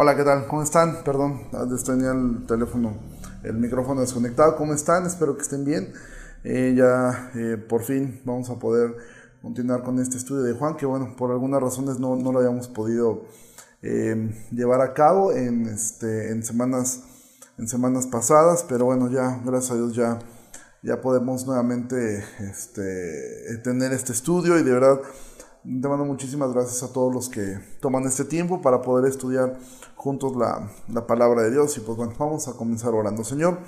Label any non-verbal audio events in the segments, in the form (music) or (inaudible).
Hola, ¿qué tal? ¿Cómo están? Perdón, tenía el teléfono, el micrófono desconectado. ¿Cómo están? Espero que estén bien. Eh, ya eh, por fin vamos a poder continuar con este estudio de Juan, que bueno, por algunas razones no, no lo habíamos podido eh, llevar a cabo en, este, en, semanas, en semanas pasadas, pero bueno, ya, gracias a Dios, ya, ya podemos nuevamente este, tener este estudio y de verdad te mando muchísimas gracias a todos los que toman este tiempo para poder estudiar juntos la, la, palabra de Dios. Y pues bueno, vamos a comenzar orando. Señor,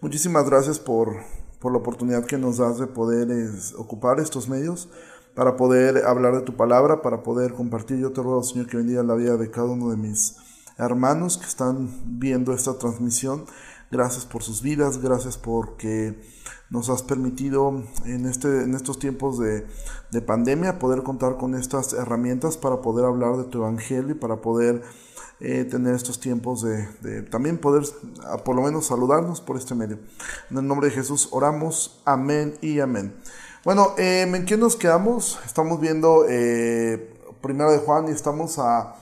muchísimas gracias por, por la oportunidad que nos das de poder ocupar estos medios para poder hablar de tu palabra, para poder compartir. Yo te ruego, Señor, que bendiga la vida de cada uno de mis hermanos que están viendo esta transmisión. Gracias por sus vidas, gracias porque nos has permitido en, este, en estos tiempos de, de pandemia poder contar con estas herramientas para poder hablar de tu evangelio y para poder eh, tener estos tiempos de, también poder por lo menos saludarnos por este medio. En el nombre de Jesús oramos, amén y amén. Bueno, eh, ¿en qué nos quedamos? Estamos viendo eh, Primero de Juan y estamos a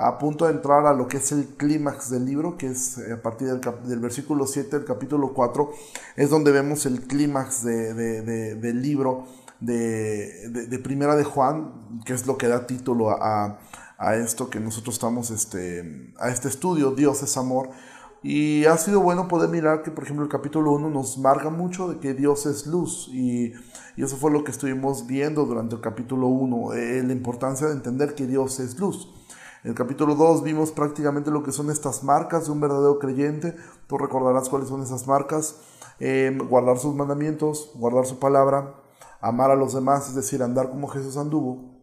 a punto de entrar a lo que es el clímax del libro, que es eh, a partir del, del, versículo 7 del capítulo 4, es donde vemos el clímax de, de, del libro de, Primera de Juan, que es lo que da título a, a, esto que nosotros estamos, este, a este estudio, Dios es amor. Y ha sido bueno poder mirar que, por ejemplo, el capítulo 1 nos marca mucho de que Dios es luz. Y, y eso fue lo que estuvimos viendo durante el capítulo 1, eh, la importancia de entender que Dios es luz. En el capítulo 2 vimos prácticamente lo que son estas marcas de un verdadero creyente. Tú recordarás cuáles son esas marcas. Eh, guardar sus mandamientos, guardar su palabra, amar a los demás, es decir, andar como Jesús anduvo.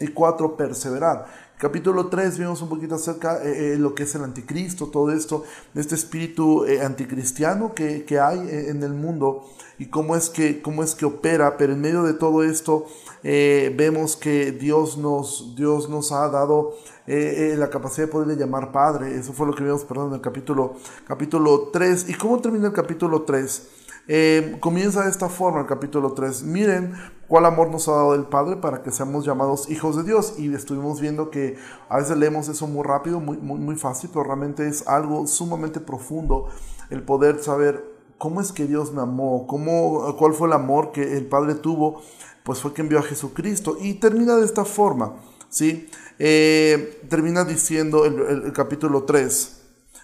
Y cuatro, perseverar. Capítulo 3 vimos un poquito acerca de eh, lo que es el anticristo, todo esto, este espíritu eh, anticristiano que, que, hay en el mundo y cómo es que, cómo es que opera, pero en medio de todo esto eh, vemos que Dios nos, Dios nos ha dado la capacidad de poderle llamar Padre. Eso fue lo que vimos, perdón, en el capítulo, capítulo 3. ¿Y cómo termina el capítulo 3? Eh, comienza de esta forma el capítulo 3. Miren cuál amor nos ha dado el Padre para que seamos llamados hijos de Dios. Y estuvimos viendo que a veces leemos eso muy rápido, muy, muy, muy fácil, pero realmente es algo sumamente profundo el poder saber cómo es que Dios me amó, cómo, cuál fue el amor que el Padre tuvo, pues fue que envió a Jesucristo. Y termina de esta forma, ¿sí? Eh, termina diciendo el, el capítulo 3.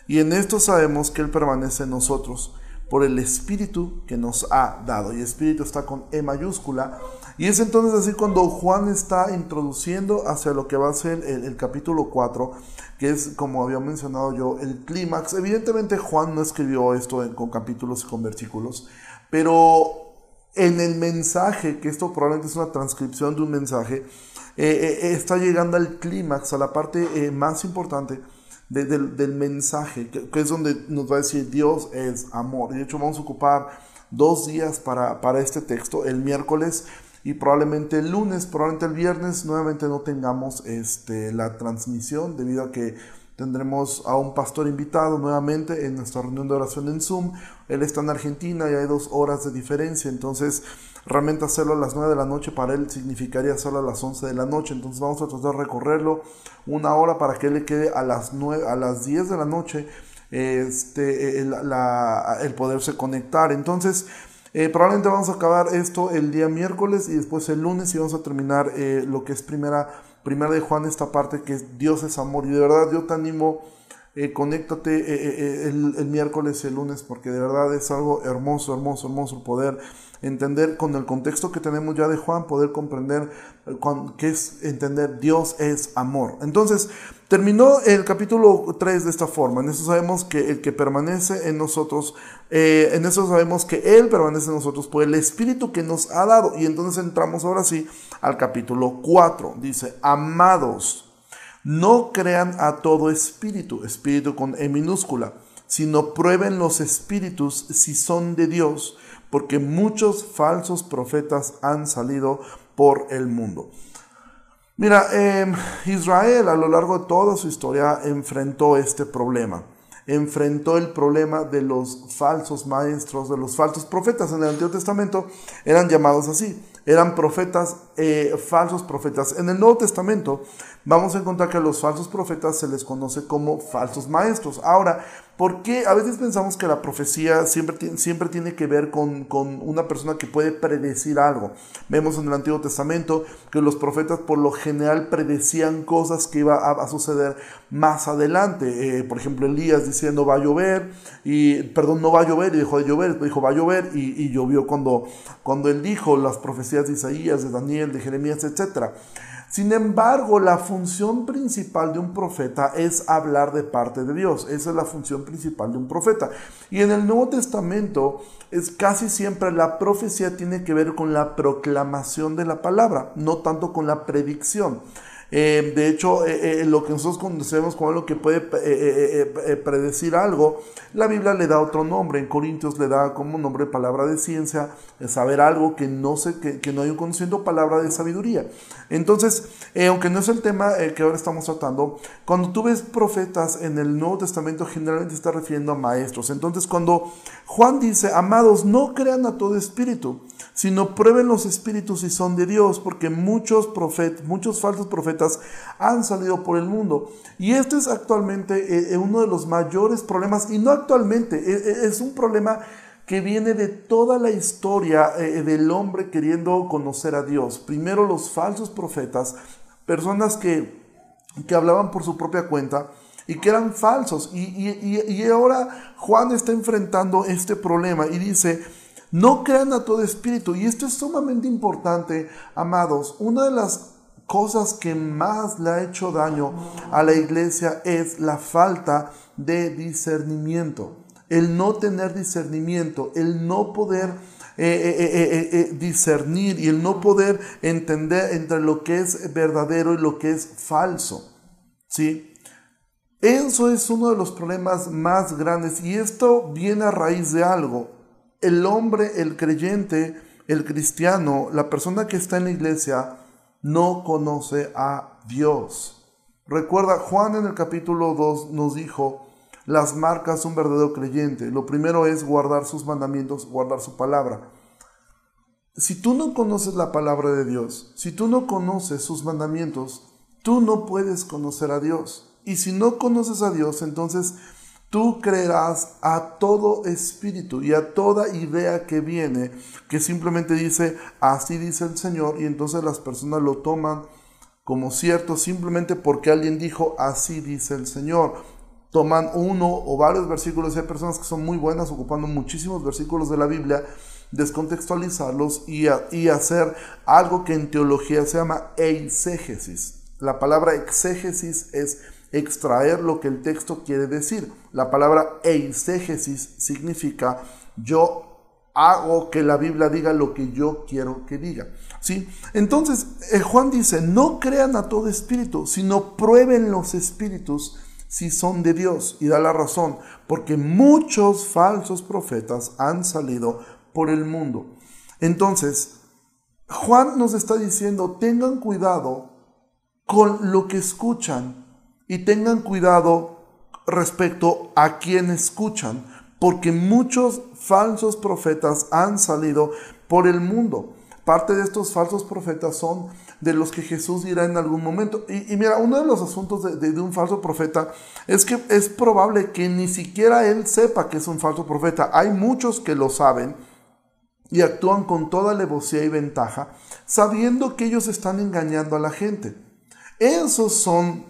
Y en esto sabemos que Él permanece en nosotros por el Espíritu que nos ha dado. Y Espíritu está con E mayúscula. Y es entonces así cuando Juan está introduciendo hacia lo que va a ser el, capítulo 4, que es, como había mencionado yo, el clímax. Evidentemente Juan no escribió esto con capítulos y con versículos, pero en el mensaje, que esto probablemente es una transcripción de un mensaje, eh, eh, está llegando al clímax, a la parte eh, más importante del, mensaje, que, es donde nos va a decir Dios es amor. De hecho, vamos a ocupar dos días para, para este texto, el miércoles y probablemente el lunes, probablemente el viernes, nuevamente no tengamos este, la transmisión debido a que tendremos a un pastor invitado nuevamente en nuestra reunión de oración en Zoom. Él está en Argentina y hay dos horas de diferencia, entonces realmente hacerlo a las 9 de la noche para él significaría hacerlo a las 11 de la noche. Entonces vamos a tratar de recorrerlo una hora para que él le quede a las, 9, a las 10 de la noche este, el, poderse conectar. Entonces, eh, probablemente vamos a acabar esto el día miércoles y después el lunes y vamos a terminar eh, lo que es primera, primera de Juan, esta parte que es Dios es amor. Y de verdad yo te animo, eh, conéctate el, el miércoles y el lunes porque de verdad es algo hermoso, hermoso, hermoso poder entender con el contexto que tenemos ya de Juan, poder comprender eh, qué es entender Dios es amor. Entonces, terminó el capítulo 3 de esta forma. En eso sabemos que el que permanece en nosotros, eh, en eso sabemos que Él permanece en nosotros por el Espíritu que nos ha dado. Y entonces entramos ahora sí al capítulo 4. Dice, amados. No crean a todo espíritu, espíritu con E minúscula, sino prueben los espíritus si son de Dios, porque muchos falsos profetas han salido por el mundo. Mira, em, Israel a lo largo de toda su historia enfrentó este problema. Enfrentó el problema de los falsos maestros, de los falsos profetas. En el Antiguo Testamento eran llamados así. eran profetas, eh, falsos profetas. En el Nuevo Testamento vamos a encontrar que a los falsos profetas se les conoce como falsos maestros. Ahora, ¿por qué? A veces pensamos que la profecía siempre, siempre tiene que ver con, una persona que puede predecir algo. Vemos en el Antiguo Testamento que los profetas por lo general predecían cosas que iba a, suceder más adelante. Eh, por ejemplo, Elías diciendo va a llover, y perdón, no va a llover, y dejó de llover, dijo va a llover, y, y llovió cuando, cuando él dijo las profecías de Isaías, de Daniel, de Jeremías, etc. Sin embargo, la función principal de un profeta es hablar de parte de Dios. Esa es la función principal de un profeta. Y en el Nuevo Testamento es casi siempre la profecía tiene que ver con la proclamación de la palabra, no tanto con la predicción. Eh, de hecho, eh, eh, lo que nosotros conocemos como algo que puede predecir algo, la Biblia le da otro nombre. En Corintios le da como nombre palabra de ciencia, saber algo que no, sé, que, no hay un conocimiento, palabra de sabiduría. Entonces, aunque no es el tema que ahora estamos tratando, cuando tú ves profetas en el Nuevo Testamento, generalmente está refiriendo a maestros. Entonces, cuando Juan dice, amados, no crean a todo espíritu, sino prueben los espíritus si son de Dios, porque muchos profetas, muchos falsos profetas han salido por el mundo. Y este es actualmente eh, eh, uno de los mayores problemas, y no actualmente, eh, es un problema que viene de toda la historia del hombre queriendo conocer a Dios. Primero los falsos profetas, personas que, que hablaban por su propia cuenta, y que eran falsos. Y, y, ahora Juan está enfrentando este problema y dice, no crean a todo espíritu. Y esto es sumamente importante, amados. Una de las cosas que más le ha hecho daño a la iglesia es la falta de discernimiento. El no tener discernimiento, el no poder eh, eh, eh, discernir y el no poder entender entre lo que es verdadero y lo que es falso. ¿Sí? Eso es uno de los problemas más grandes y esto viene a raíz de algo el hombre, el creyente, el cristiano, la persona que está en la iglesia, no conoce a Dios. Recuerda, Juan en el capítulo 2 nos dijo las marcas de un verdadero creyente. Lo primero es guardar sus mandamientos, guardar su palabra. Si tú no conoces la palabra de Dios, si tú no conoces sus mandamientos, tú no puedes conocer a Dios. Y si no conoces a Dios, entonces Tú creerás a todo espíritu y a toda idea que viene, que simplemente dice, así dice el Señor, y entonces las personas lo toman como cierto simplemente porque alguien dijo, así dice el Señor. Toman uno o varios versículos, hay personas que son muy buenas ocupando muchísimos versículos de la Biblia, descontextualizarlos y, y hacer algo que en teología se llama eisegesis. La palabra exégesis es extraer lo que el texto quiere decir. La palabra eisegesis significa yo hago que la Biblia diga lo que yo quiero que diga. ¿Sí? Entonces, eh, Juan dice, no crean a todo espíritu, sino prueben los espíritus si son de Dios. Y da la razón, porque muchos falsos profetas han salido por el mundo. Entonces, Juan nos está diciendo, tengan cuidado con lo que escuchan, y tengan cuidado respecto a quien escuchan, porque muchos falsos profetas han salido por el mundo. Parte de estos falsos profetas son de los que Jesús dirá en algún momento. Y, mira, uno de los asuntos de, de, un falso profeta es que es probable que ni siquiera él sepa que es un falso profeta. Hay muchos que lo saben y actúan con toda alevosía y ventaja, sabiendo que ellos están engañando a la gente. Esos son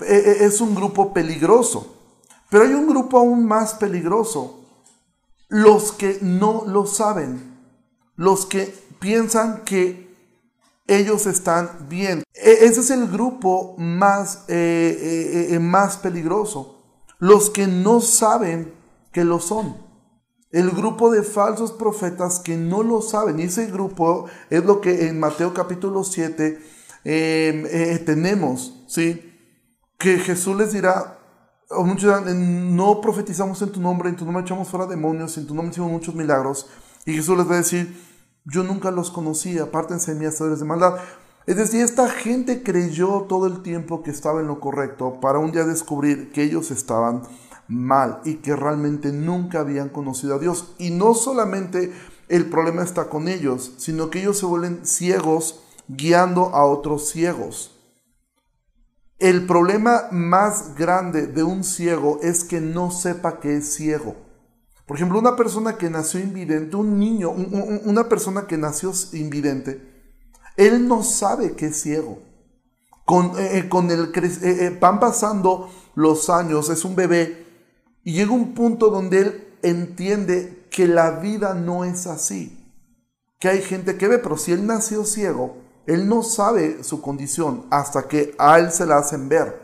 es un grupo peligroso. Pero hay un grupo aún más peligroso. Los que no lo saben. Los que piensan que ellos están bien. E, ese es el grupo más, eh, eh, eh, más peligroso. Los que no saben que lo son. El grupo de falsos profetas que no lo saben. Y ese grupo es lo que en Mateo capítulo 7 tenemos. ¿sí? Que Jesús les dirá, o muchos dirán, no profetizamos en tu nombre, en tu nombre echamos fuera demonios, en tu nombre hicimos muchos milagros. Y Jesús les va a decir, yo nunca los conocí, apártense de mí, hacedores de maldad. Es decir, esta gente creyó todo el tiempo que estaba en lo correcto para un día descubrir que ellos estaban mal y que realmente nunca habían conocido a Dios. Y no solamente el problema está con ellos, sino que ellos se vuelven ciegos guiando a otros ciegos. El problema más grande de un ciego es que no sepa que es ciego. Por ejemplo, una persona que nació invidente, un niño, una persona que nació invidente, él no sabe que es ciego. Con, eh, eh, con el, eh, van pasando los años, es un bebé, y llega un punto donde él entiende que la vida no es así. Que hay gente que ve, pero si él nació ciego, él no sabe su condición hasta que a él se la hacen ver.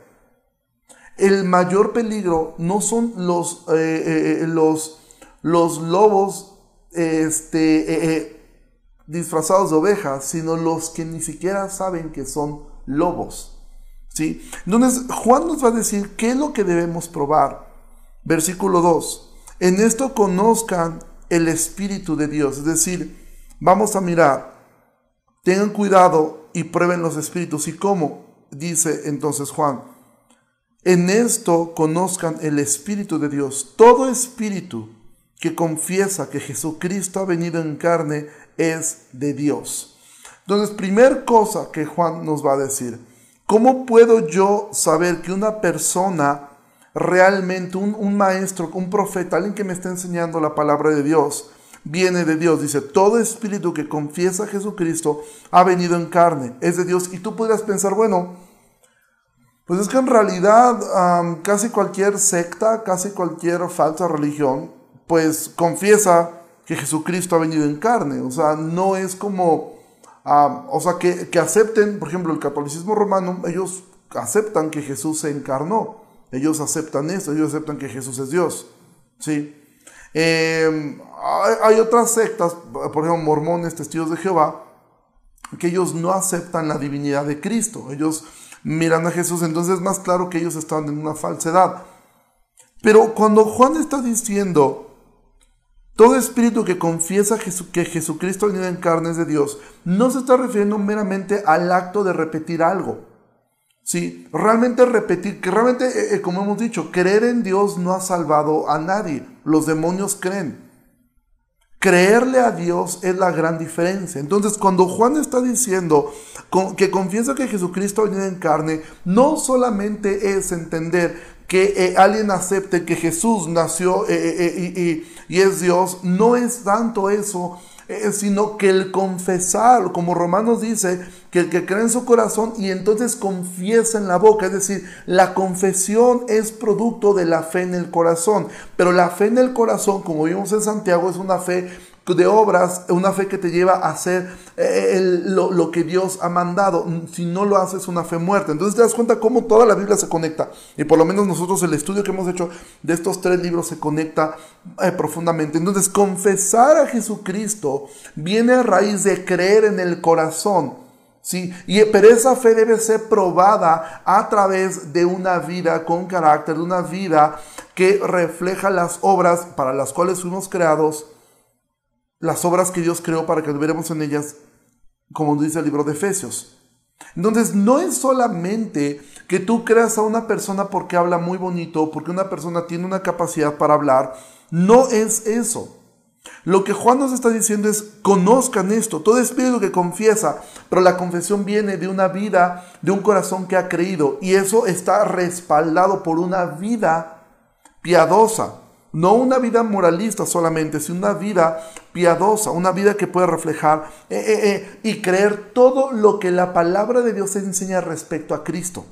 El mayor peligro no son los, los, los lobos este, disfrazados de ovejas, sino los que ni siquiera saben que son lobos. ¿sí? Entonces, Juan nos va a decir qué es lo que debemos probar. Versículo 2. En esto conozcan el Espíritu de Dios. Es decir, vamos a mirar, tengan cuidado y prueben los espíritus. ¿Y cómo? Dice entonces Juan. En esto conozcan el Espíritu de Dios. Todo espíritu que confiesa que Jesucristo ha venido en carne es de Dios. Entonces, primer cosa que Juan nos va a decir, ¿cómo puedo yo saber que una persona realmente, un, maestro, un profeta, alguien que me está enseñando la palabra de Dios, viene de Dios? Dice, todo espíritu que confiesa a Jesucristo ha venido en carne, es de Dios. Y tú podrías pensar, bueno, pues es que en realidad casi cualquier secta, casi cualquier falsa religión, pues confiesa que Jesucristo ha venido en carne. O sea, no es como, ah, o sea, que, acepten, por ejemplo, el catolicismo romano, ellos aceptan que Jesús se encarnó. Ellos aceptan eso, ellos aceptan que Jesús es Dios. ¿sí? Em, hay, otras sectas, por ejemplo, mormones, testigos de Jehová, que ellos no aceptan la divinidad de Cristo. Ellos miran a Jesús, entonces es más claro que ellos están en una falsedad. Pero cuando Juan está diciendo todo espíritu que confiesa que Jesucristo venido en carne es de Dios, no se está refiriendo meramente al acto de repetir algo. Sí, realmente repetir, que realmente, eh, eh, como hemos dicho, creer en Dios no ha salvado a nadie. Los demonios creen. Creerle a Dios es la gran diferencia. Entonces, cuando Juan está diciendo que confiesa que Jesucristo venido en carne, no solamente es entender que eh, alguien acepte que Jesús nació y, es Dios, no es tanto eso, sino que el confesar, como Romanos dice, que el que cree en su corazón y entonces confiesa en la boca, es decir, la confesión es producto de la fe en el corazón, pero la fe en el corazón, como vimos en Santiago, es una fe de obras, una fe que te lleva a hacer eh, lo, que Dios ha mandado. Si no lo haces, una fe muerta. Entonces te das cuenta cómo toda la Biblia se conecta. Y por lo menos nosotros el estudio que hemos hecho de estos tres libros se conecta eh, profundamente. Entonces confesar a Jesucristo viene a raíz de creer en el corazón. ¿Sí? Y, pero esa fe debe ser probada a través de una vida con carácter, de una vida que refleja las obras para las cuales fuimos creados las obras que Dios creó para que veremos en ellas, como dice el libro de Efesios. Entonces, no es solamente que tú creas a una persona porque habla muy bonito, porque una persona tiene una capacidad para hablar, no es eso. Lo que Juan nos está diciendo es, conozcan esto, todo espíritu que confiesa, pero la confesión viene de una vida, de un corazón que ha creído, y eso está respaldado por una vida piadosa. No una vida moralista solamente, sino una vida piadosa, una vida que puede reflejar eh, eh, eh, y creer todo lo que la palabra de Dios enseña respecto a Cristo.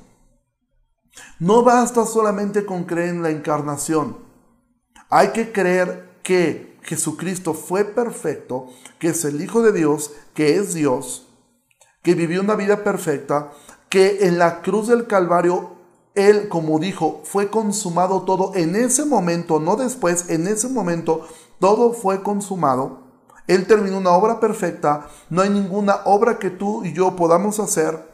No basta solamente con creer en la encarnación. Hay que creer que Jesucristo fue perfecto, que es el Hijo de Dios, que es Dios, que vivió una vida perfecta, que en la cruz del Calvario él, como dijo, fue consumado todo en ese momento, no después, en ese momento, todo fue consumado. Él terminó una obra perfecta, no hay ninguna obra que tú y yo podamos hacer.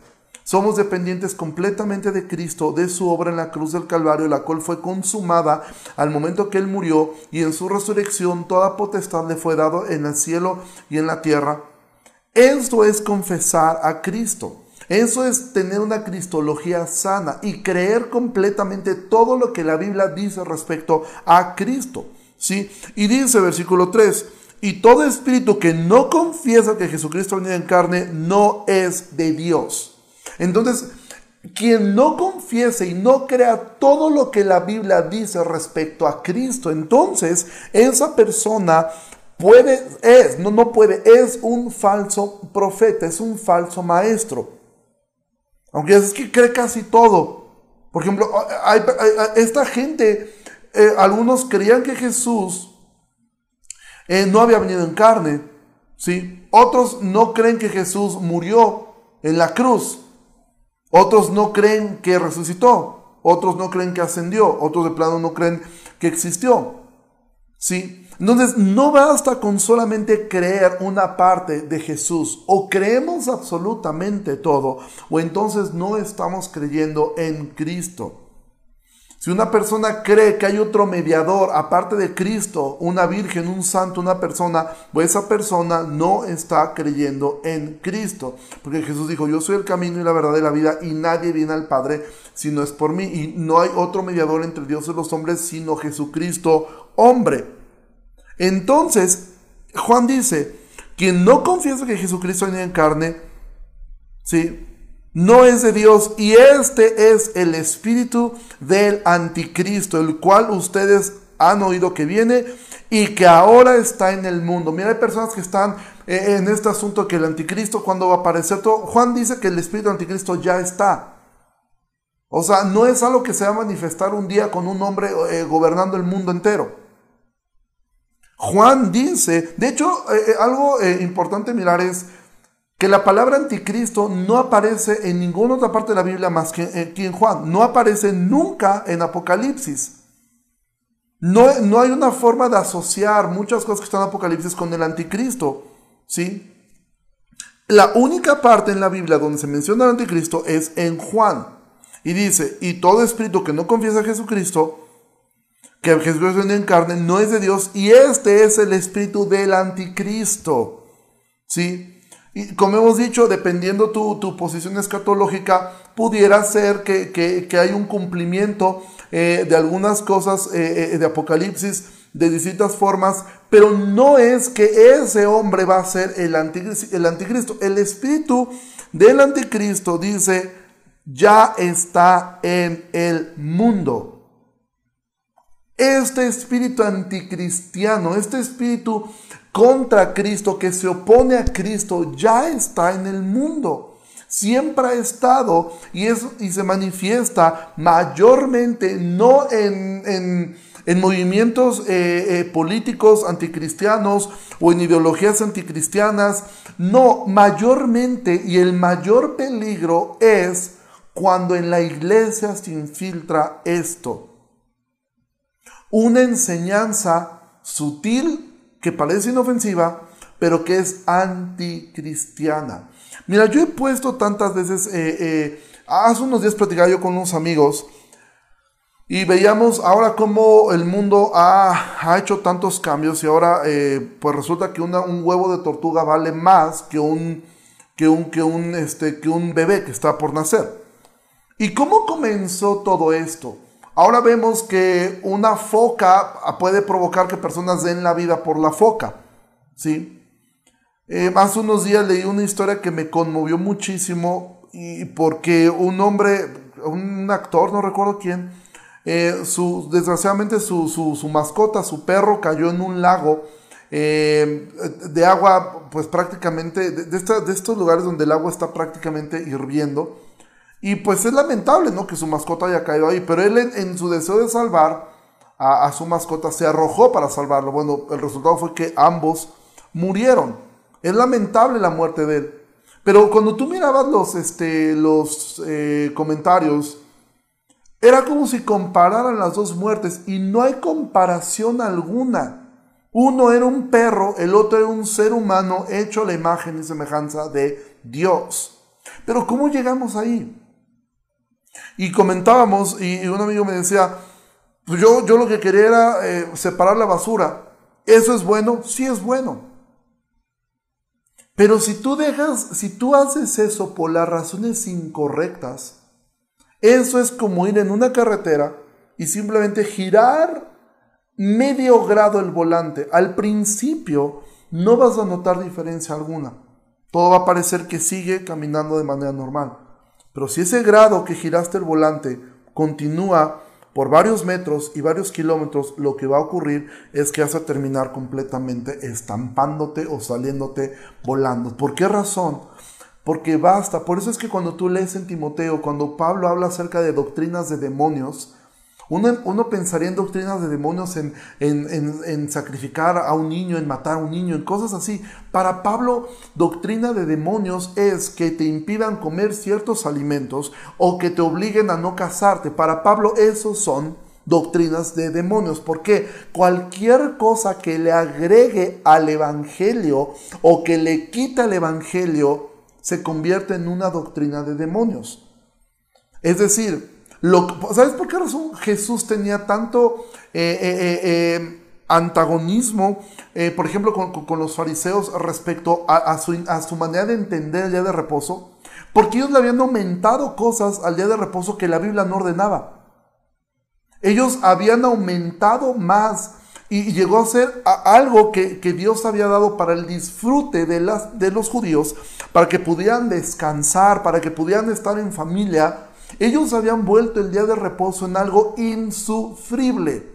Somos dependientes completamente de Cristo, de su obra en la cruz del Calvario, la cual fue consumada al momento que Él murió y en su resurrección toda potestad le fue dado en el cielo y en la tierra. Esto es confesar a Cristo. Eso es tener una cristología sana y creer completamente todo lo que la Biblia dice respecto a Cristo. ¿sí? Y dice versículo 3, y todo espíritu que no confiesa que Jesucristo ha en carne no es de Dios. Entonces, quien no confiese y no crea todo lo que la Biblia dice respecto a Cristo, entonces esa persona puede, es, no, no puede, es un falso profeta, es un falso maestro. Aunque es que cree casi todo. Por ejemplo, esta gente, eh, algunos creían que Jesús eh, no había venido en carne. ¿sí? Otros no creen que Jesús murió en la cruz. Otros no creen que resucitó. Otros no creen que ascendió. Otros de plano no creen que existió. ¿Sí? Entonces, no basta con solamente creer una parte de Jesús. O creemos absolutamente todo. O entonces no estamos creyendo en Cristo. Si una persona cree que hay otro mediador aparte de Cristo, una virgen, un santo, una persona, pues esa persona no está creyendo en Cristo. Porque Jesús dijo, yo soy el camino y la verdad de la vida y nadie viene al Padre si no es por mí. Y no hay otro mediador entre Dios y los hombres sino Jesucristo, hombre. Entonces, Juan dice, quien no confiesa que Jesucristo viene en carne, ¿sí? no es de Dios y este es el espíritu del anticristo, el cual ustedes han oído que viene y que ahora está en el mundo. Mira, hay personas que están eh, en este asunto que el anticristo, cuando va a aparecer todo, Juan dice que el espíritu del anticristo ya está. O sea, no es algo que se va a manifestar un día con un hombre eh, gobernando el mundo entero. Juan dice, de hecho, eh, algo importante mirar es, que la palabra anticristo no aparece en ninguna otra parte de la Biblia más que en Juan. No aparece nunca en Apocalipsis. No, no hay una forma de asociar muchas cosas que están en Apocalipsis con el anticristo. ¿sí? La única parte en la Biblia donde se menciona el anticristo es en Juan. Y dice, y todo espíritu que no confiesa a Jesucristo, que Jesús viene en carne, no es de Dios, y este es el espíritu del anticristo. ¿Sí? Y como hemos dicho, dependiendo tu, tu posición escatológica, pudiera ser que, que, hay un cumplimiento eh, de algunas cosas eh, eh, de Apocalipsis de distintas formas, pero no es que ese hombre va a ser el. El, anticristo. el espíritu del anticristo dice, ya está en el mundo. Este espíritu anticristiano, este espíritu contra Cristo, que se opone a Cristo, ya está en el mundo. Siempre ha estado y, y se manifiesta mayormente no en, movimientos eh, eh, políticos anticristianos o en ideologías anticristianas. No, mayormente y el mayor peligro es cuando en la iglesia se infiltra esto. Una enseñanza sutil que parece inofensiva, pero que es anticristiana. Mira, yo he puesto tantas veces, eh, eh, hace unos días platicaba yo con unos amigos y veíamos ahora cómo el mundo ha, hecho tantos cambios y ahora eh, pues resulta que un huevo de tortuga vale más que un, que, un, que, un, este, que un bebé que está por nacer. ¿Y cómo comenzó todo esto? Ahora vemos que una foca puede provocar que personas den la vida por la foca. ¿sí? Eh, hace unos días leí una historia que me conmovió muchísimo y porque un hombre, un actor, no recuerdo quién, eh, su, desgraciadamente su, su, mascota, su perro, cayó en un lago eh, de agua, pues prácticamente, de, de estos lugares donde el agua está prácticamente hirviendo. Y pues es lamentable, ¿no? Que su mascota haya caído ahí, pero él en, su deseo de salvar a, su mascota se arrojó para salvarlo. Bueno, el resultado fue que ambos murieron. Es lamentable la muerte de él. Pero cuando tú mirabas los, este, los eh, comentarios, era como si compararan las dos muertes y no hay comparación alguna. Uno era un perro, el otro era un ser humano hecho a la imagen y semejanza de Dios. Pero ¿cómo llegamos ahí? Y comentábamos, y, un amigo me decía, pues yo, yo lo que quería era eh, separar la basura. ¿Eso es bueno? Sí es bueno. Pero si tú dejas, si tú haces eso por las razones incorrectas, eso es como ir en una carretera y simplemente girar medio grado el volante. Al principio no vas a notar diferencia alguna. Todo va a parecer que sigue caminando de manera normal. Pero si ese grado que giraste el volante continúa por varios metros y varios kilómetros, lo que va a ocurrir es que vas a terminar completamente estampándote o saliéndote volando. ¿Por qué razón? Porque basta. Por eso es que cuando tú lees en Timoteo, cuando Pablo habla acerca de doctrinas de demonios, uno, pensaría en doctrinas de demonios, en, en, sacrificar a un niño, en matar a un niño, en cosas así. Para Pablo, doctrina de demonios es que te impidan comer ciertos alimentos o que te obliguen a no casarte. Para Pablo, esos son doctrinas de demonios. Porque cualquier cosa que le agregue al Evangelio o que le quita al Evangelio se convierte en una doctrina de demonios. Es decir, ¿Sabes por qué razón Jesús tenía tanto eh, eh, eh, antagonismo, por ejemplo, con, los fariseos respecto a, su, manera de entender el día de reposo? Porque ellos le habían aumentado cosas al día de reposo que la Biblia no ordenaba. Ellos habían aumentado más y llegó a ser algo que, Dios había dado para el disfrute de los judíos, para que pudieran descansar, para que pudieran estar en familia ellos habían vuelto el día de reposo en algo insufrible,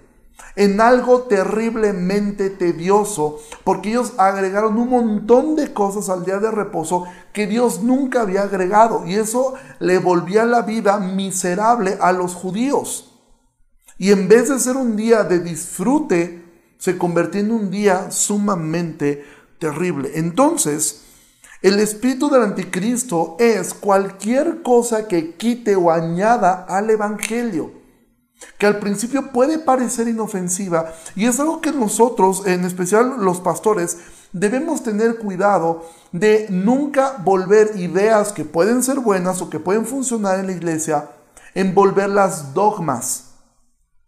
en algo terriblemente tedioso, porque ellos agregaron un montón de cosas al día de reposo que Dios nunca había agregado, y eso le volvía la vida miserable a los judíos. Y en vez de ser un día de disfrute, se convirtió en un día sumamente terrible. Entonces, el espíritu del anticristo es cualquier cosa que quite o añada al evangelio, que al principio puede parecer inofensiva y es algo que nosotros, en especial los pastores, debemos tener cuidado de nunca volver ideas que pueden ser buenas o que pueden funcionar en la iglesia, en volverlas dogmas.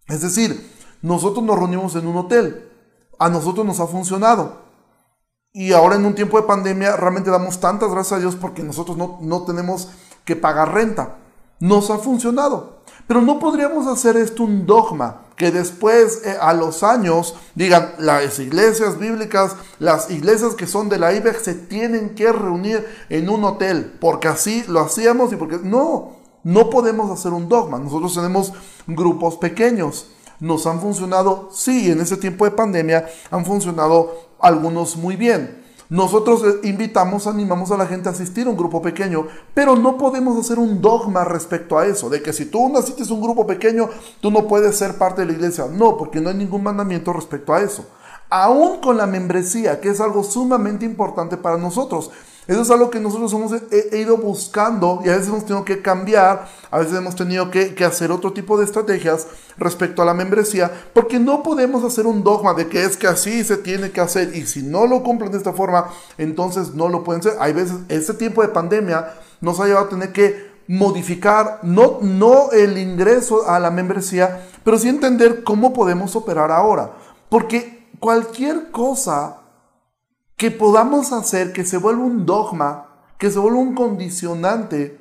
Es decir, nosotros nos reunimos en un hotel, a nosotros nos ha funcionado, y ahora en un tiempo de pandemia realmente damos tantas gracias a Dios porque nosotros no, tenemos que pagar renta. Nos ha funcionado. Pero no podríamos hacer esto un dogma, que después eh, a los años digan las iglesias bíblicas, las iglesias que son de la IBEX se tienen que reunir en un hotel, porque así lo hacíamos y porque no, no podemos hacer un dogma. Nosotros tenemos grupos pequeños. Nos han funcionado, sí, en ese tiempo de pandemia han funcionado algunos muy bien. Nosotros eh, invitamos, animamos a la gente a asistir a un grupo pequeño, pero no podemos hacer un dogma respecto a eso, de que si tú no asistes a un grupo pequeño, tú no puedes ser parte de la iglesia. No, porque no hay ningún mandamiento respecto a eso. Aún con la membresía, que es algo sumamente importante para nosotros. Eso es algo que nosotros hemos ido buscando y a veces hemos tenido que cambiar, a veces hemos tenido que, hacer otro tipo de estrategias respecto a la membresía, porque no podemos hacer un dogma de que es que así se tiene que hacer y si no lo cumplen de esta forma, entonces no lo pueden hacer. Hay veces, este tiempo de pandemia nos ha llevado a tener que modificar, no, no el ingreso a la membresía, pero sí entender cómo podemos operar ahora. Porque cualquier cosa que podamos hacer que se vuelva un dogma, que se vuelva un condicionante,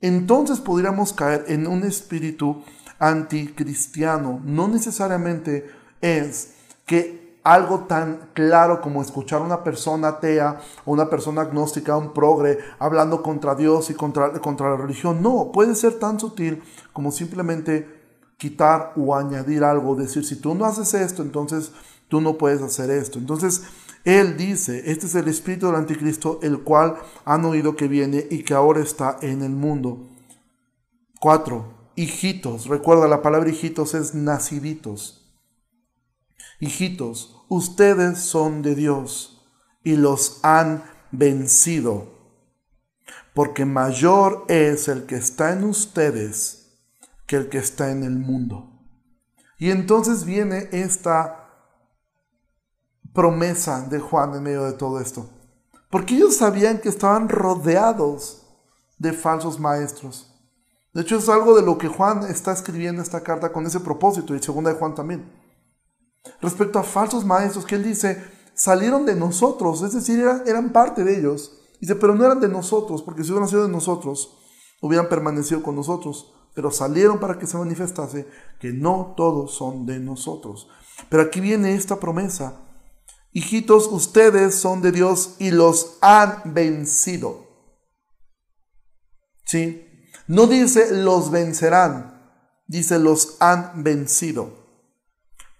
entonces podríamos caer en un espíritu anticristiano. No necesariamente es que algo tan claro como escuchar a una persona atea o una persona agnóstica, un progre, hablando contra Dios y contra, contra la religión. No, puede ser tan sutil como simplemente quitar o añadir algo, decir, si tú no haces esto, entonces tú no puedes hacer esto. Entonces, él dice, este es el espíritu del anticristo, el cual han oído que viene y que ahora está en el mundo. Cuatro, hijitos. Recuerda, la palabra hijitos es naciditos. Hijitos, ustedes son de Dios y los han vencido, porque mayor es el que está en ustedes que el que está en el mundo. Y entonces viene esta promesa de Juan en medio de todo esto. Porque ellos sabían que estaban rodeados de falsos maestros. De hecho, es algo de lo que Juan está escribiendo esta carta con ese propósito, y segunda de Juan también. Respecto a falsos maestros, que él dice, salieron de nosotros, es decir, eran, eran parte de ellos. Dice, pero no eran de nosotros, porque si hubieran sido de nosotros, hubieran permanecido con nosotros, pero salieron para que se manifestase que no todos son de nosotros. Pero aquí viene esta promesa. Hijitos, ustedes son de Dios y los han vencido. ¿Sí? No dice los vencerán, dice los han vencido.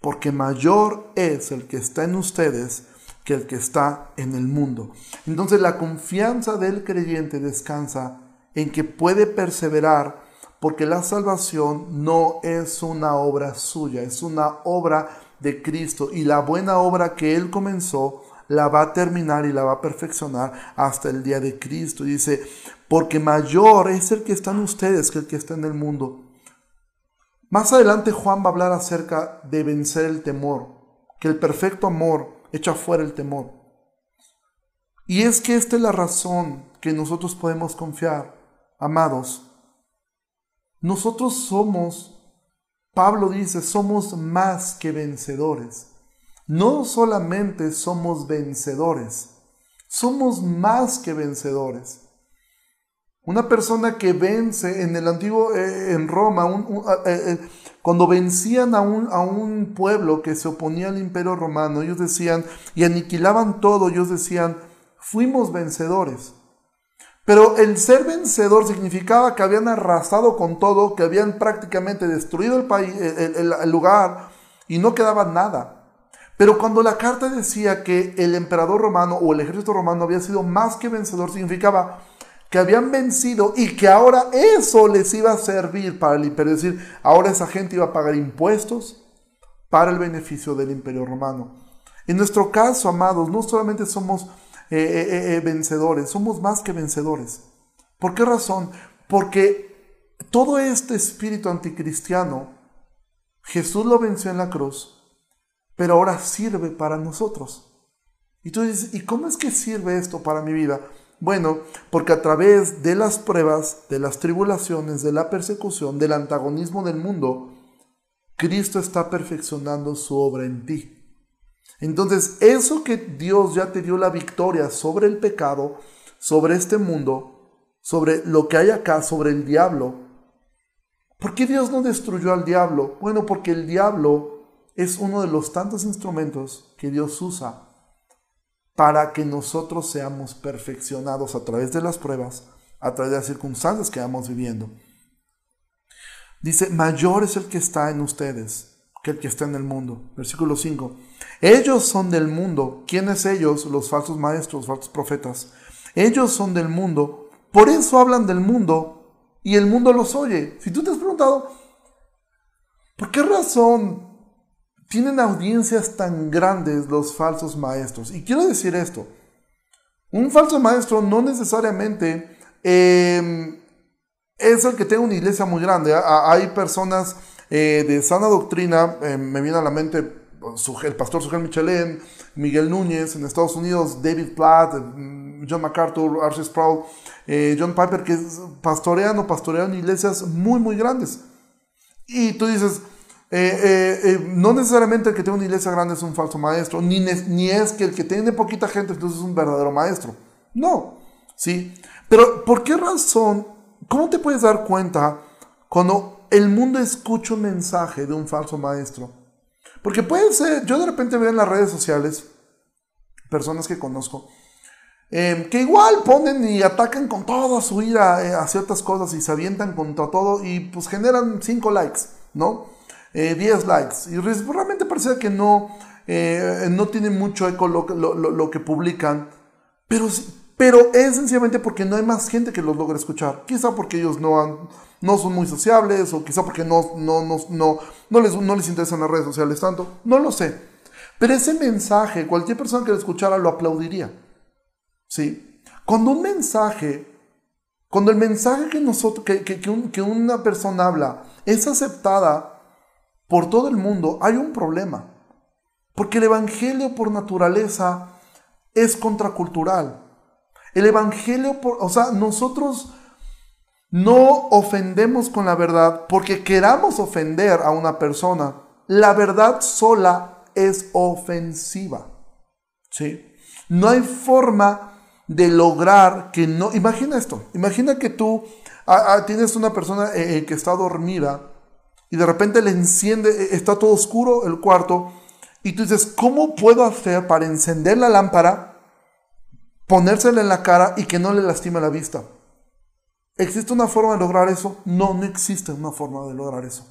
Porque mayor es el que está en ustedes que el que está en el mundo. Entonces la confianza del creyente descansa en que puede perseverar porque la salvación no es una obra suya, es una obra de Cristo y la buena obra que Él comenzó la va a terminar y la va a perfeccionar hasta el día de Cristo. dice, porque mayor es el que está en ustedes que el que está en el mundo. Más adelante Juan va a hablar acerca de vencer el temor, que el perfecto amor echa fuera el temor. Y es que esta es la razón que nosotros podemos confiar, amados. Nosotros somos, Pablo dice, somos más que vencedores. No solamente somos vencedores, somos más que vencedores. Una persona que vence en el antiguo, eh, en Roma, eh, eh, cuando vencían a un, a un pueblo que se oponía al imperio romano, ellos decían, y aniquilaban todo, ellos decían, fuimos vencedores. Pero el ser vencedor significaba que habían arrasado con todo, que habían prácticamente destruido el, país, el, lugar y no quedaba nada. Pero cuando la carta decía que el emperador romano o el ejército romano había sido más que vencedor, significaba que habían vencido y que ahora eso les iba a servir para el imperio. Es decir, ahora esa gente iba a pagar impuestos para el beneficio del imperio romano. En nuestro caso, amados, no solamente somos eh, eh, eh, vencedores, somos más que vencedores. ¿Por qué razón? Porque todo este espíritu anticristiano, Jesús lo venció en la cruz, pero ahora sirve para nosotros. Y tú dices, ¿y cómo es que sirve esto para mi vida? Bueno, porque a través de las pruebas, de las tribulaciones, de la persecución, del antagonismo del mundo, Cristo está perfeccionando su obra en ti. Entonces, eso que Dios ya te dio la victoria sobre el pecado, sobre este mundo, sobre lo que hay acá, sobre el diablo. ¿Por qué Dios no destruyó al diablo? Bueno, porque el diablo es uno de los tantos instrumentos que Dios usa para que nosotros seamos perfeccionados a través de las pruebas, a través de las circunstancias que vamos viviendo. Dice, mayor es el que está en ustedes que el que está en el mundo. Versículo 5. Ellos son del mundo. ¿Quiénes ellos? Los falsos maestros, falsos profetas. Ellos son del mundo. Por eso hablan del mundo y el mundo los oye. Si tú te has preguntado, ¿por qué razón tienen audiencias tan grandes los falsos maestros. Y quiero decir esto, un falso maestro no necesariamente em, es el que tenga una iglesia muy grande. Hay personas eh, de sana doctrina, em, me viene a la mente el pastor Sujel Michelin, Miguel Núñez en Estados Unidos, David Platt, em, John MacArthur, Archie Sproul, eh, John Piper, que pastorean o pastorean iglesias muy, muy grandes. Y tú dices, eh, eh, eh, no necesariamente el que tiene una iglesia grande es un falso maestro, ni, ni es que el que tiene poquita gente entonces es un verdadero maestro. No, ¿sí? Pero ¿por qué razón? ¿Cómo te puedes dar cuenta cuando el mundo escucha un mensaje de un falso maestro? Porque puede ser, yo de repente veo en las redes sociales personas que conozco que igual ponen y atacan con toda su ira a ciertas cosas y se avientan contra todo y pues generan 5 likes, ¿no? 10 eh, likes. Y realmente parece que no, eh, no tiene mucho eco lo, que publican, pero, pero es sencillamente porque no hay más gente que los logre escuchar. Quizá porque ellos no, han, no son muy sociables o quizá porque no, no, no, no, no, les, no les interesan las redes sociales tanto. No lo sé. Pero ese mensaje, cualquier persona que lo escuchara lo aplaudiría. ¿Sí? Cuando un mensaje, cuando el mensaje que, nosotros, que, que, que una persona habla es aceptada por todo el mundo, hay un problema. Porque el Evangelio por naturaleza es contracultural. El Evangelio, por, o sea, nosotros no ofendemos con la verdad porque queramos ofender a una persona. La verdad sola es ofensiva. ¿Sí? No hay forma de lograr que no... Imagina esto, imagina que tú ah, ah, tienes una persona eh, eh, que está dormida y de repente le enciende, eh, está todo oscuro el cuarto y tú dices, ¿cómo puedo hacer para encender la lámpara, ponérsela en la cara y que no le lastime la vista? ¿Existe una forma de lograr eso? No, no existe una forma de lograr eso.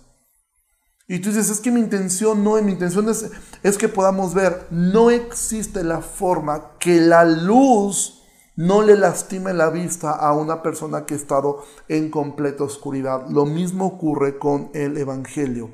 Y tú dices, es que mi intención no, mi intención es, es que podamos ver, no existe la forma que la luz no le lastime la vista a una persona que ha estado en completa oscuridad. Lo mismo ocurre con el Evangelio.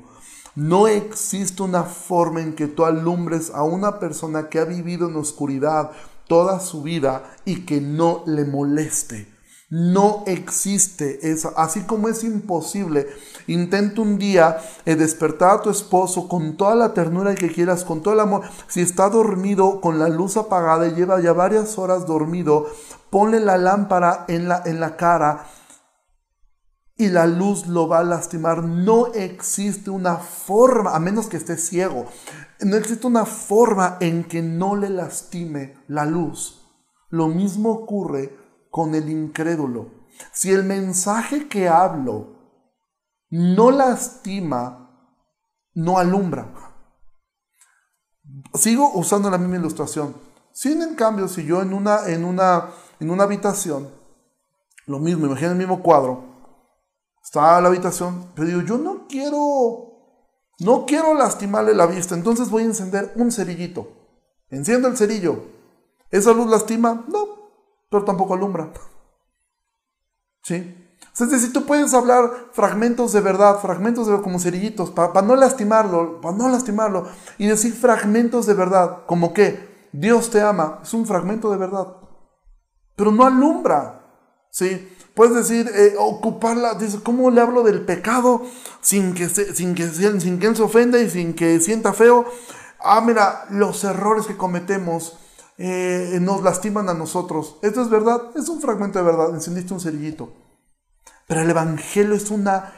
No existe una forma en que tú alumbres a una persona que ha vivido en oscuridad toda su vida y que no le moleste. No existe eso. Así como es imposible, intenta un día eh, despertar a tu esposo con toda la ternura que quieras, con todo el amor. Si está dormido con la luz apagada y lleva ya varias horas dormido, ponle la lámpara en la, en la cara y la luz lo va a lastimar. No existe una forma, a menos que esté ciego, no existe una forma en que no le lastime la luz. Lo mismo ocurre con el incrédulo. Si el mensaje que hablo no lastima, no alumbra. Sigo usando la misma ilustración. Sin en cambio, si yo en una, en una, en una habitación, lo mismo, imagina el mismo cuadro, Está la habitación, pero digo, yo no quiero, no quiero lastimarle la vista, entonces voy a encender un cerillito. Enciendo el cerillo. ¿Esa luz lastima? No, tampoco alumbra. ¿Sí? Es decir, tú puedes hablar fragmentos de verdad, fragmentos de como cerillitos, para no lastimarlo, para no lastimarlo, y decir fragmentos de verdad, como que Dios te ama, es un fragmento de verdad, pero no alumbra. ¿Sí? Puedes decir, eh, ocuparla, ¿cómo le hablo del pecado sin que, sin, que, sin que él se ofenda y sin que sienta feo? Ah, mira, los errores que cometemos eh, nos lastiman a nosotros. Esto es verdad, es un fragmento de verdad, encendiste un cerillito. Pero el Evangelio es una...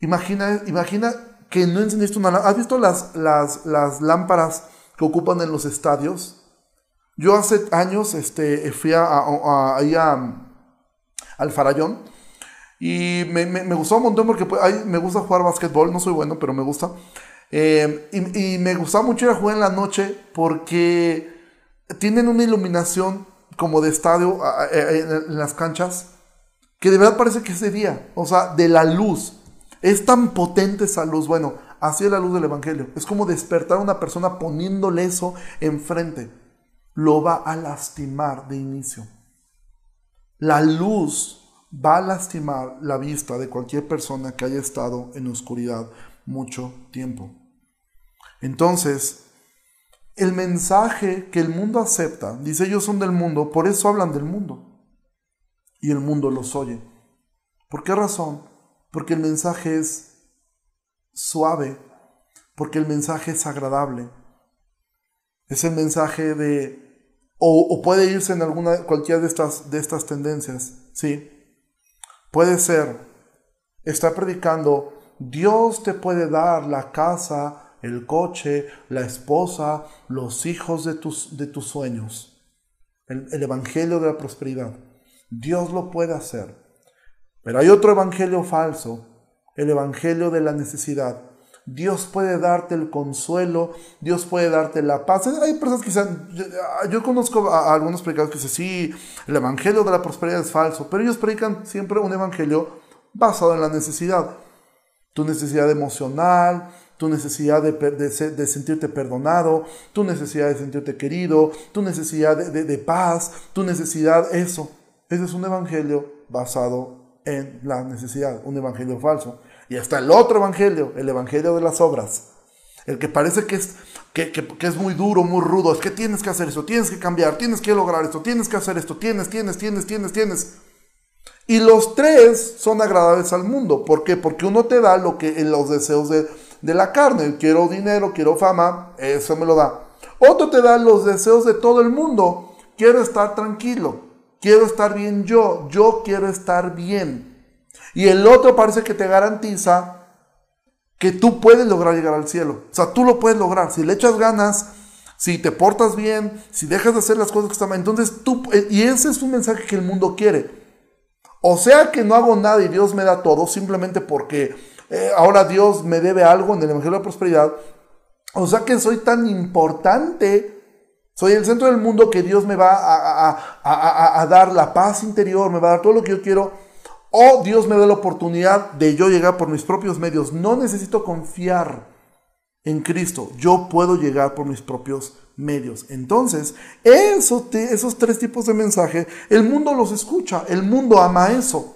Imagina, imagina que no encendiste una... ¿Has visto las, las, las lámparas que ocupan en los estadios? Yo hace años este, fui a, ahí a al Farallón. Y me, me, gustó un montón porque pues, me gusta jugar básquetbol, no soy bueno, pero me gusta. Eh, y, me gustaba mucho ir a jugar en la noche porque tienen una iluminación como de estadio en las canchas que de verdad parece que día, o sea, de la luz. Es tan potente esa luz. Bueno, así es la luz del Evangelio. Es como despertar a una persona poniéndole eso enfrente. Lo va a lastimar de inicio. La luz va a lastimar la vista de cualquier persona que haya estado en oscuridad mucho tiempo. Entonces, el mensaje que el mundo acepta, dice ellos son del mundo, por eso hablan del mundo. Y el mundo los oye. ¿Por qué razón? Porque el mensaje es suave, porque el mensaje es agradable. Es el mensaje de o, puede irse en alguna, cualquiera de estas, de estas tendencias, ¿sí? Puede ser, está predicando, Dios te puede dar la casa, el coche, la esposa, los hijos de tus, de tus sueños. El, el evangelio de la prosperidad. Dios lo puede hacer. Pero hay otro evangelio falso, el evangelio de la necesidad. Dios puede darte el consuelo, Dios puede darte la paz. Hay personas que dicen, yo, conozco a, algunos predicadores que dicen, sí, el evangelio de la prosperidad es falso, pero ellos predican siempre un evangelio basado en la necesidad. Tu necesidad emocional, tu necesidad de, sentirte perdonado, tu necesidad de sentirte querido, tu necesidad de, de paz, tu necesidad, eso. Ese es un evangelio basado en la necesidad, un evangelio falso. Y está el otro evangelio, el evangelio de las obras. El que parece que es, que, es muy duro, muy rudo. Es que tienes que hacer eso, tienes que cambiar, tienes que lograr esto, tienes que hacer esto, tienes, tienes, tienes, tienes, tienes. Y los tres son agradables al mundo. ¿Por qué? Porque uno te da lo que en los deseos de, de la carne. Quiero dinero, quiero fama, eso me lo da. Otro te da los deseos de todo el mundo. Quiero estar tranquilo, quiero estar bien yo, yo quiero estar bien. Y el otro parece que te garantiza que tú puedes lograr llegar al cielo. O sea, tú lo puedes lograr. Si le echas ganas, Si te portas bien, si dejas de hacer las cosas que están mal, entonces tú, eh, y ese es un mensaje que el mundo quiere. O sea que no hago nada y Dios me da todo simplemente porque eh, ahora Dios me debe algo en el Evangelio de la Prosperidad. O sea que soy tan importante soy el centro del mundo que Dios me va a, dar la paz interior, me va a dar todo lo que yo quiero. O Dios me da la oportunidad de yo llegar por mis propios medios. No necesito confiar en Cristo. Yo puedo llegar por mis propios medios. Entonces, esos, esos tres tipos de mensaje, el mundo los escucha. El mundo ama eso.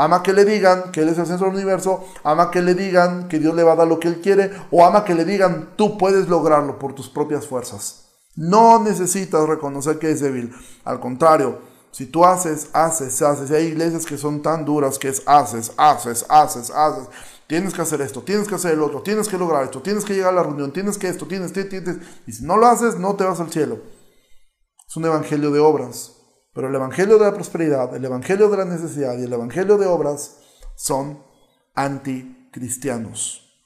Ama que le digan que Él es el centro del universo, ama que le digan que Dios le va a dar lo que Él quiere, o ama que le digan tú puedes lograrlo por tus propias fuerzas. No necesitas reconocer que es débil. Al contrario, si tú haces, haces, haces, hay iglesias que son tan duras que es haces, haces, haces, haces. Tienes que hacer esto, tienes que hacer el otro, tienes que lograr esto, tienes que llegar a la reunión, tienes que esto, tienes, que, tienes. Y si no lo haces, no te vas al cielo. Es un evangelio de obras. Pero el evangelio de la prosperidad, el evangelio de la necesidad y el evangelio de obras son anticristianos.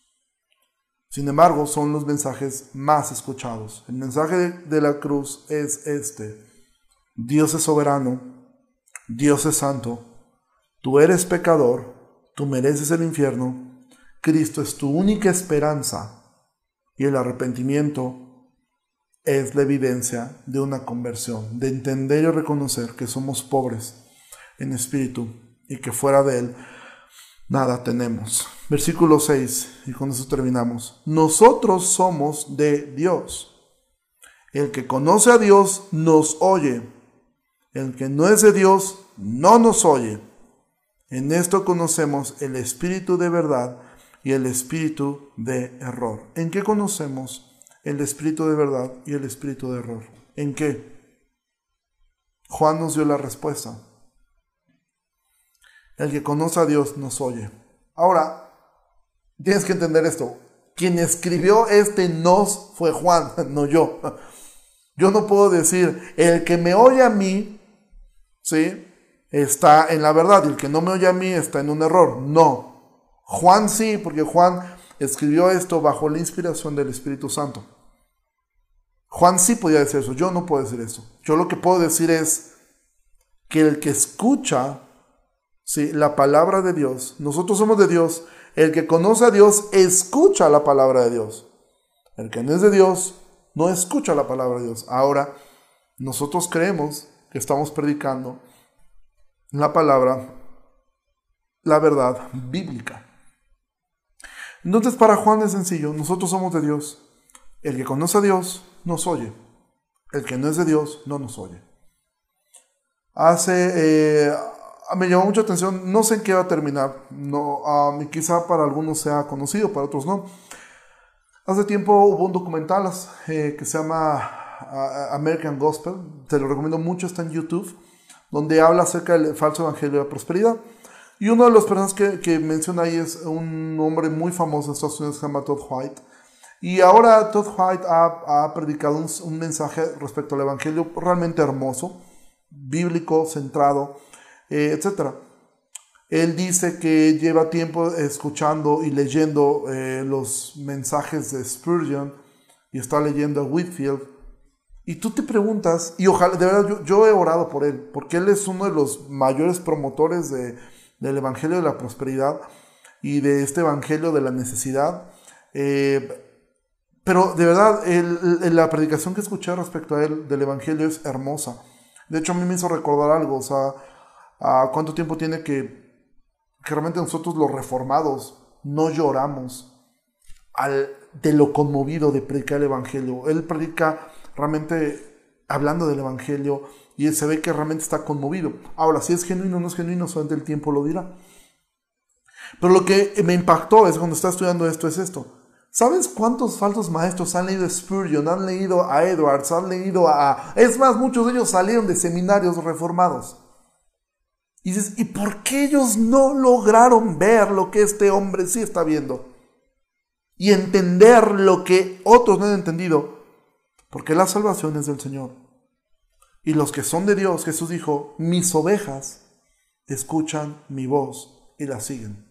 Sin embargo, son los mensajes más escuchados. El mensaje de la cruz es este. Dios es soberano, Dios es santo, tú eres pecador, tú mereces el infierno, Cristo es tu única esperanza y el arrepentimiento es la evidencia de una conversión, de entender y reconocer que somos pobres en espíritu y que fuera de Él nada tenemos. Versículo 6, y con eso terminamos. Nosotros somos de Dios. El que conoce a Dios nos oye. El que no es de Dios no nos oye. En esto conocemos el espíritu de verdad y el espíritu de error. ¿En qué conocemos el espíritu de verdad y el espíritu de error? ¿En qué? Juan nos dio la respuesta. El que conoce a Dios nos oye. Ahora, tienes que entender esto. Quien escribió este nos fue Juan, (laughs) no yo. Yo no puedo decir, el que me oye a mí, ¿sí? Está en la verdad y el que no me oye a mí está en un error. No. Juan sí, porque Juan escribió esto bajo la inspiración del Espíritu Santo. Juan sí podía decir eso, yo no puedo decir eso. Yo lo que puedo decir es que el que escucha la palabra de Dios. Nosotros somos de Dios. El que conoce a Dios escucha la palabra de Dios. El que no es de Dios no escucha la palabra de Dios. Ahora, nosotros creemos que estamos predicando la palabra, la verdad bíblica. Entonces para Juan es sencillo, nosotros somos de Dios. El que conoce a Dios nos oye. El que no es de Dios no nos oye. Hace eh, me llamó mucha atención, no sé en qué va a terminar, no, quizá para algunos sea conocido, para otros no. Hace tiempo hubo un documental eh, que se llama American Gospel, te lo recomiendo mucho, está en YouTube, donde habla acerca del falso evangelio de la prosperidad. Y uno de los personas que, que menciona ahí es un hombre muy famoso en Estados Unidos que se llama Todd White. Y ahora Todd White ha, ha predicado un, un mensaje respecto al evangelio realmente hermoso, bíblico, centrado eh, etc. Él dice que lleva tiempo escuchando y leyendo eh, los mensajes de Spurgeon y está leyendo a Whitfield. Y tú te preguntas, y ojalá, de verdad, yo, he orado por él, porque él es uno de los mayores promotores de, del Evangelio de la Prosperidad y de este Evangelio de la necesidad. Eh, pero de verdad, la predicación que escuché respecto a él del Evangelio es hermosa. De hecho, a mí me hizo recordar algo, o sea, cuánto tiempo tiene que, que realmente nosotros los reformados no lloramos al, de lo conmovido de predicar el Evangelio. Él predica realmente hablando del Evangelio y se ve que realmente está conmovido. Ahora, si es genuino o no es genuino, solamente el tiempo lo dirá. Pero lo que me impactó es cuando estaba estudiando esto, es esto. ¿Sabes cuántos falsos maestros han leído Spurgeon, han leído a Edwards, han leído a... Es más, muchos de ellos salieron de seminarios reformados. Y dices, ¿y por qué ellos no lograron ver lo que este hombre sí está viendo? Y entender lo que otros no han entendido. Porque la salvación es del Señor. Y los que son de Dios, Jesús dijo, mis ovejas escuchan mi voz y la siguen.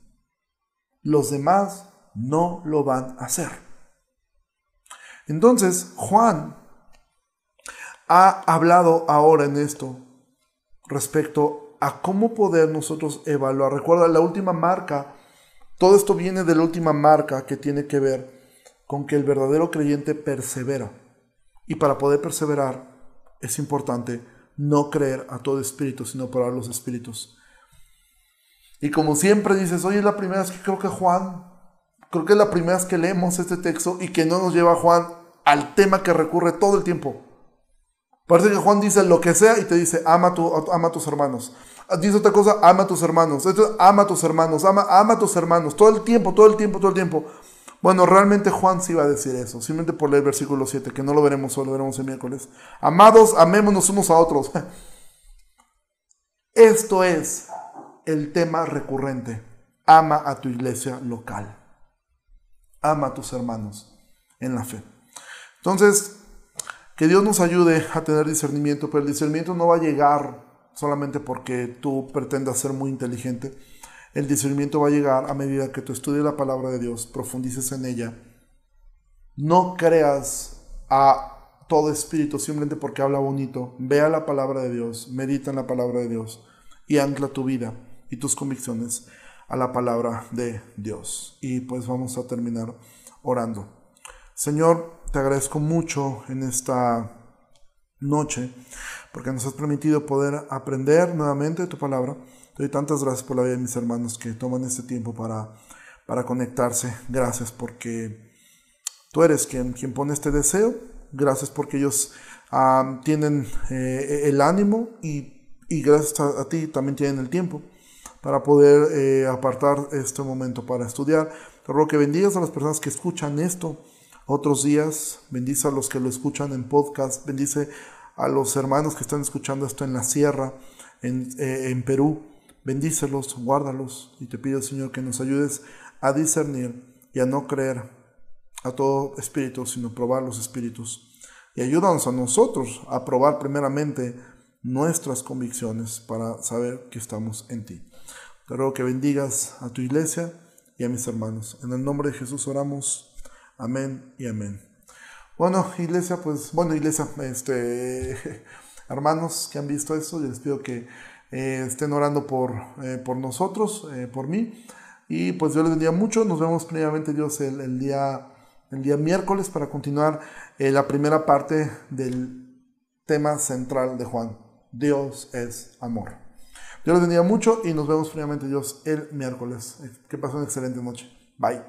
Los demás no lo van a hacer. Entonces, Juan ha hablado ahora en esto respecto a cómo poder nosotros evaluar. Recuerda, la última marca, todo esto viene de la última marca que tiene que ver con que el verdadero creyente persevera. Y para poder perseverar es importante no creer a todo espíritu, sino probar los espíritus. Y como siempre dices, oye, es la primera vez que creo que Juan, creo que es la primera vez que leemos este texto y que no nos lleva Juan al tema que recurre todo el tiempo. Parece que Juan dice lo que sea y te dice, ama, tu, ama a tus hermanos. Dice otra cosa, ama a tus hermanos. Esto, ama a tus hermanos, ama, ama a tus hermanos. Todo el tiempo, todo el tiempo, todo el tiempo. Bueno, realmente Juan sí iba a decir eso, simplemente por leer el versículo 7, que no lo veremos hoy, lo veremos el miércoles. Amados, amémonos unos a otros. (laughs) Esto es el tema recurrente. Ama a tu iglesia local. Ama a tus hermanos en la fe. Entonces, que Dios nos ayude a tener discernimiento, pero el discernimiento no va a llegar solamente porque tú pretendas ser muy inteligente. El discernimiento va a llegar a medida que tú estudies la palabra de Dios, profundices en ella. No creas a todo espíritu simplemente porque habla bonito. Vea la palabra de Dios, medita en la palabra de Dios y ancla tu vida y tus convicciones a la palabra de Dios. Y pues vamos a terminar orando. Señor, te agradezco mucho en esta noche porque nos has permitido poder aprender nuevamente tu palabra. Te doy tantas gracias por la vida de mis hermanos que toman este tiempo para, para conectarse. Gracias porque tú eres quien, quien pone este deseo. Gracias porque ellos ah, tienen eh, el ánimo y, y gracias a, ti también tienen el tiempo para poder eh, apartar este momento para estudiar. Te ruego que bendigas a las personas que escuchan esto otros días. Bendice a los que lo escuchan en podcast. Bendice a los hermanos que están escuchando esto en la sierra, en, eh, en Perú. Bendícelos, guárdalos y te pido, Señor, que nos ayudes a discernir y a no creer a todo espíritu, sino probar los espíritus. Y ayúdanos a nosotros a probar primeramente nuestras convicciones para saber que estamos en ti. Te ruego que bendigas a tu iglesia y a mis hermanos. En el nombre de Jesús oramos. Amén y amén. Bueno, iglesia, pues, bueno, iglesia, este, (laughs) hermanos que han visto esto, les pido que eh, estén orando por, eh, por nosotros, eh, por mí. Y pues Dios les bendiga mucho. Nos vemos primeramente Dios el, día, el día miércoles para continuar la primera parte del tema central de Juan. Dios es amor. Yo los bendiga mucho y nos vemos fríamente Dios el miércoles. Que pasen una excelente noche. Bye.